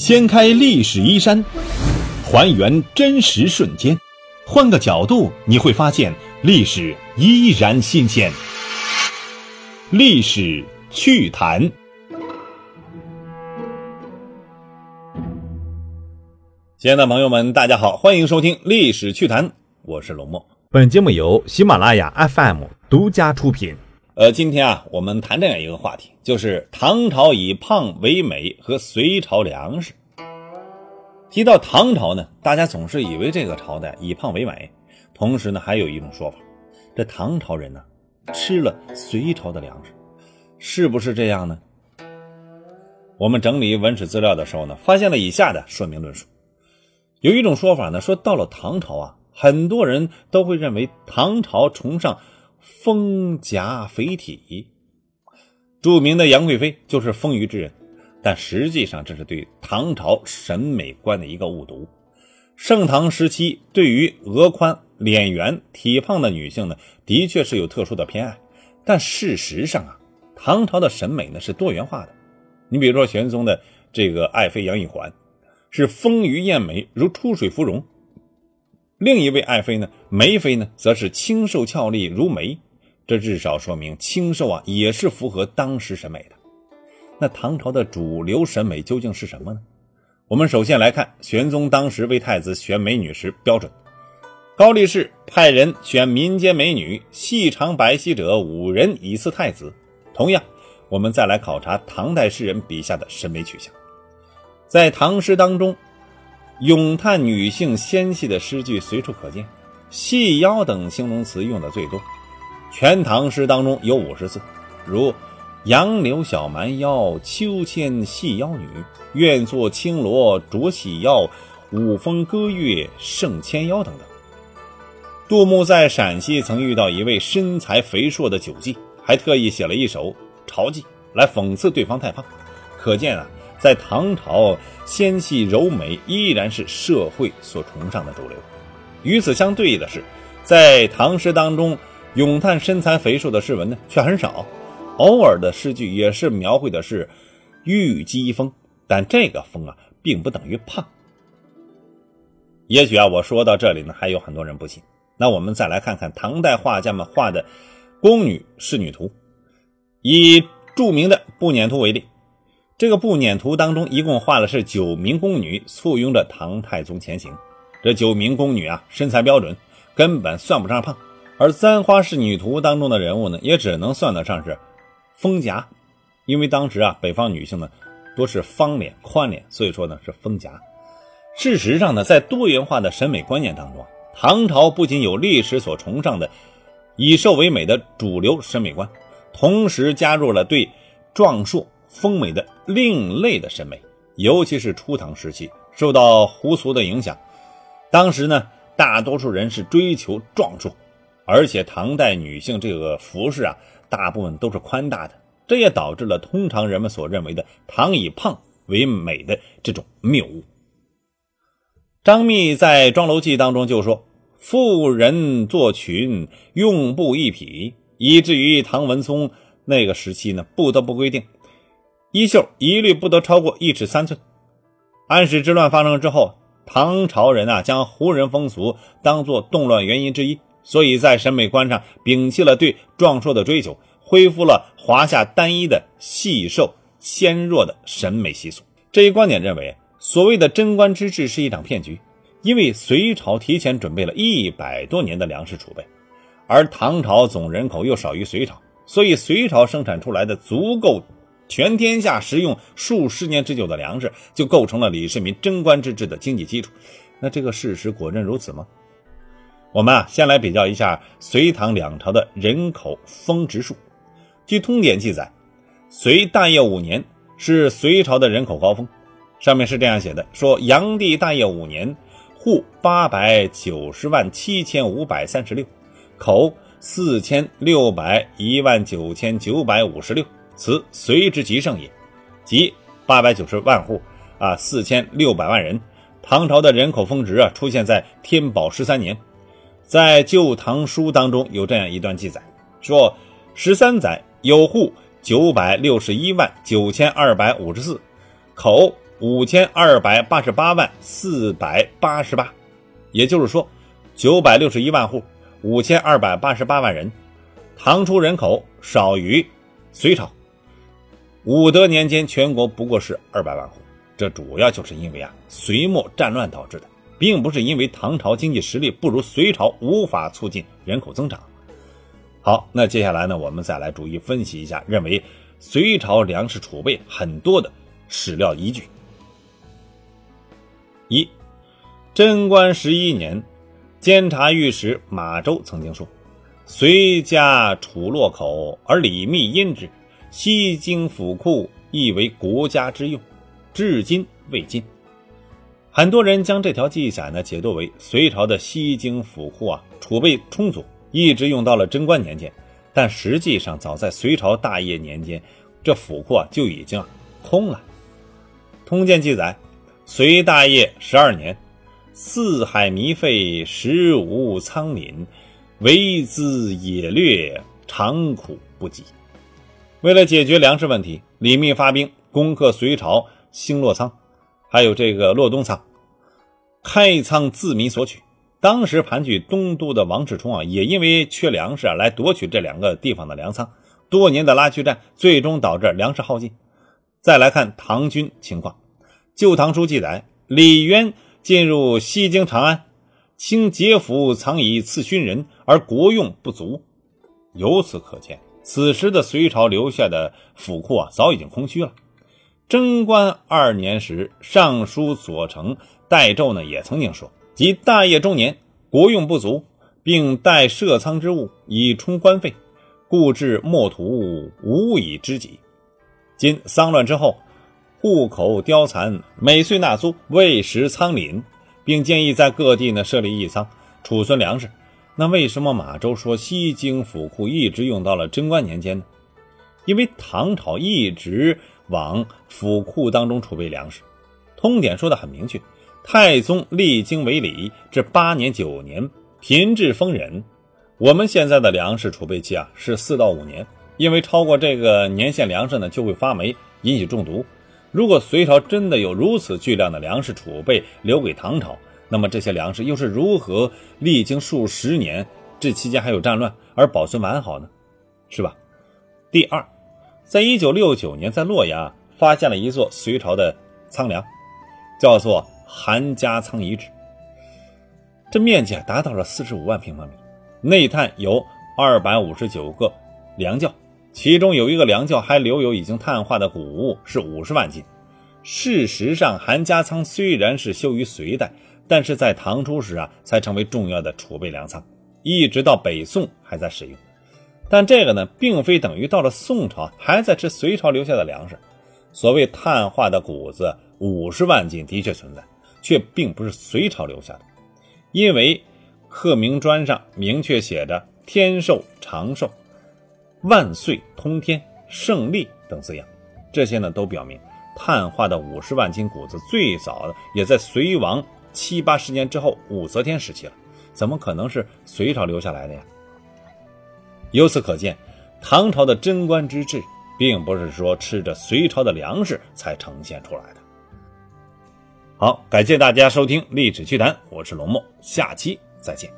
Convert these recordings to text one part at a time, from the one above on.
掀开历史衣衫，还原真实瞬间，换个角度你会发现历史依然新鲜。历史趣谈，亲爱的朋友们，大家好，欢迎收听历史趣谈，我是龙墨。本节目由喜马拉雅 FM 独家出品。呃，今天啊，我们谈这样一个话题，就是唐朝以胖为美和隋朝粮食。提到唐朝呢，大家总是以为这个朝代以胖为美，同时呢，还有一种说法，这唐朝人呢吃了隋朝的粮食，是不是这样呢？我们整理文史资料的时候呢，发现了以下的说明论述。有一种说法呢，说到了唐朝啊，很多人都会认为唐朝崇尚。丰颊肥体，著名的杨贵妃就是丰腴之人，但实际上这是对唐朝审美观的一个误读。盛唐时期对于额宽、脸圆、体胖的女性呢，的确是有特殊的偏爱，但事实上啊，唐朝的审美呢是多元化的。你比如说玄宗的这个爱妃杨玉环，是丰腴艳美，如出水芙蓉。另一位爱妃呢，梅妃呢，则是清瘦俏丽如梅，这至少说明清瘦啊也是符合当时审美的。那唐朝的主流审美究竟是什么呢？我们首先来看玄宗当时为太子选美女时标准，高力士派人选民间美女，细长白皙者五人以赐太子。同样，我们再来考察唐代诗人笔下的审美取向，在唐诗当中。咏叹女性纤细的诗句随处可见，细腰等形容词用的最多。全唐诗当中有五十字，如“杨柳小蛮腰，秋千细腰女，愿做青罗着细腰，舞风歌月胜千腰”等等。杜牧在陕西曾遇到一位身材肥硕的酒妓，还特意写了一首朝妓来讽刺对方太胖，可见啊。在唐朝，纤细柔美依然是社会所崇尚的主流。与此相对应的是，在唐诗当中，咏叹身材肥硕的诗文呢却很少，偶尔的诗句也是描绘的是玉肌风，但这个风啊，并不等于胖。也许啊，我说到这里呢，还有很多人不信。那我们再来看看唐代画家们画的宫女仕女图，以著名的《步辇图》为例。这个步辇图当中一共画的是九名宫女簇拥着唐太宗前行。这九名宫女啊，身材标准，根本算不上胖。而簪花仕女图当中的人物呢，也只能算得上是丰颊，因为当时啊，北方女性呢多是方脸宽脸，所以说呢是丰颊。事实上呢，在多元化的审美观念当中，唐朝不仅有历史所崇尚的以瘦为美的主流审美观，同时加入了对壮硕。丰美的另类的审美，尤其是初唐时期，受到胡俗的影响。当时呢，大多数人是追求壮硕，而且唐代女性这个服饰啊，大部分都是宽大的，这也导致了通常人们所认为的唐以胖为美的这种谬误。张密在《庄楼记》当中就说：“妇人作裙用布一匹，以至于唐文宗那个时期呢，不得不规定。”衣袖一律不得超过一尺三寸。安史之乱发生之后，唐朝人啊将胡人风俗当作动乱原因之一，所以在审美观上摒弃了对壮硕的追求，恢复了华夏单一的细瘦纤弱的审美习俗。这一观点认为，所谓的贞观之治是一场骗局，因为隋朝提前准备了一百多年的粮食储备，而唐朝总人口又少于隋朝，所以隋朝生产出来的足够。全天下食用数十年之久的粮食，就构成了李世民贞观之治的经济基础。那这个事实果真如此吗？我们啊，先来比较一下隋唐两朝的人口峰值数。据通典记载，隋大业五年是隋朝的人口高峰，上面是这样写的：说炀帝大业五年，户八百九十万七千五百三十六，口四千六百一万九千九百五十六。此隋之极盛也，即八百九十万户啊，四千六百万人。唐朝的人口峰值啊，出现在天宝十三年。在《旧唐书》当中有这样一段记载，说十三载有户九百六十一万九千二百五十四，口五千二百八十八万四百八十八，也就是说，九百六十一万户，五千二百八十八万人。唐初人口少于隋朝。武德年间，全国不过是二百万户，这主要就是因为啊，隋末战乱导致的，并不是因为唐朝经济实力不如隋朝，无法促进人口增长。好，那接下来呢，我们再来逐一分析一下，认为隋朝粮食储备很多的史料依据。一，贞观十一年，监察御史马周曾经说：“隋家储洛口，而李密因之。”西京府库亦为国家之用，至今未尽。很多人将这条记载呢解读为隋朝的西京府库啊储备充足，一直用到了贞观年间。但实际上，早在隋朝大业年间，这府库啊就已经空了。通鉴记载，隋大业十二年，四海弥废，食无仓廪，为资野掠，长苦不及。为了解决粮食问题，李密发兵攻克隋朝兴洛仓，还有这个洛东仓，开仓自民索取。当时盘踞东都的王世充啊，也因为缺粮食啊，来夺取这两个地方的粮仓。多年的拉锯战，最终导致粮食耗尽。再来看唐军情况，《旧唐书》记载，李渊进入西京长安，清节府藏以赐勋人，而国用不足。由此可见。此时的隋朝留下的府库啊，早已经空虚了。贞观二年时，尚书左丞戴胄呢，也曾经说：“即大业中年，国用不足，并待设仓之物以充官费，故至莫图无以知己。今丧乱之后，户口凋残，每岁纳租，未食仓廪，并建议在各地呢设立义仓，储存粮食。”那为什么马周说西京府库一直用到了贞观年间呢？因为唐朝一直往府库当中储备粮食。通典说的很明确，太宗历经为礼至八年九年，贫至丰人。我们现在的粮食储备期啊是四到五年，因为超过这个年限粮食呢就会发霉，引起中毒。如果隋朝真的有如此巨量的粮食储备留给唐朝，那么这些粮食又是如何历经数十年，这期间还有战乱而保存完好呢？是吧？第二，在一九六九年，在洛阳发现了一座隋朝的仓梁，叫做韩家仓遗址。这面积达到了四十五万平方米，内探有二百五十九个粮窖，其中有一个粮窖还留有已经碳化的谷物，是五十万斤。事实上，韩家仓虽然是修于隋代。但是在唐初时啊，才成为重要的储备粮仓，一直到北宋还在使用。但这个呢，并非等于到了宋朝还在吃隋朝留下的粮食。所谓碳化的谷子五十万斤的确存在，却并不是隋朝留下的，因为刻铭砖上明确写着“天寿长寿、万岁通天、胜利”等字样，这些呢都表明碳化的五十万斤谷子最早的也在隋王。七八十年之后，武则天时期了，怎么可能是隋朝留下来的呀？由此可见，唐朝的贞观之治，并不是说吃着隋朝的粮食才呈现出来的。好，感谢大家收听《历史趣谈》，我是龙墨，下期再见。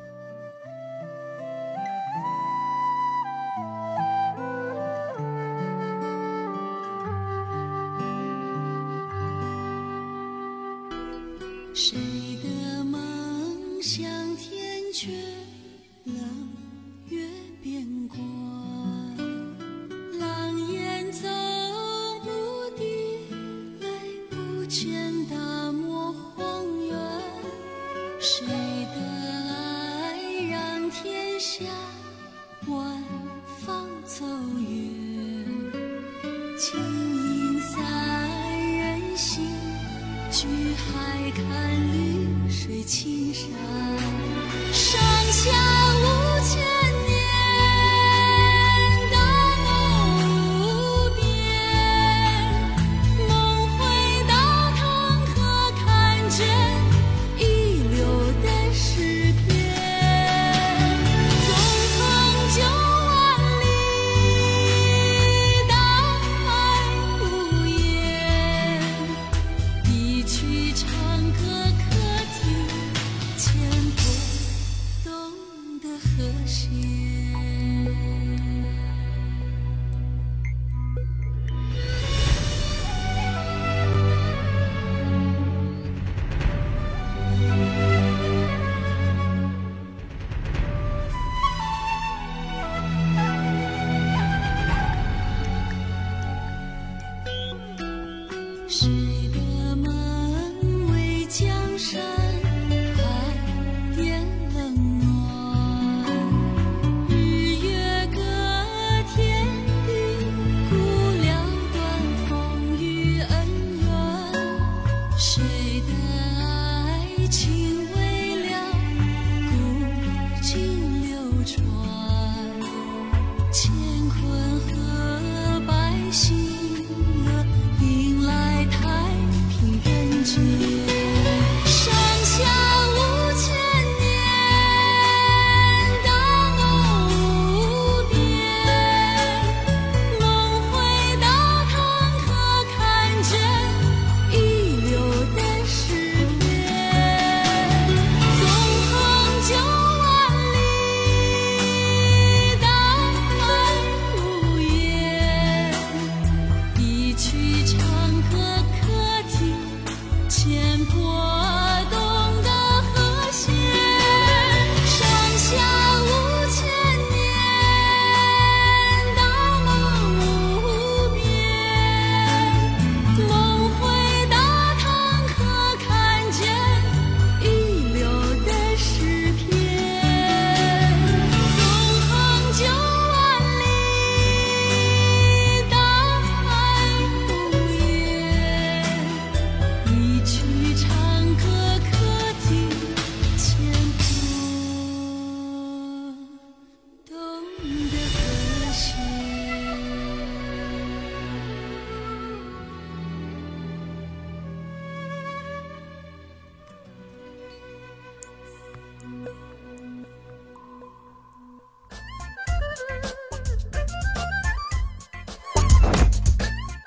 你唱歌可听，牵动动的和弦。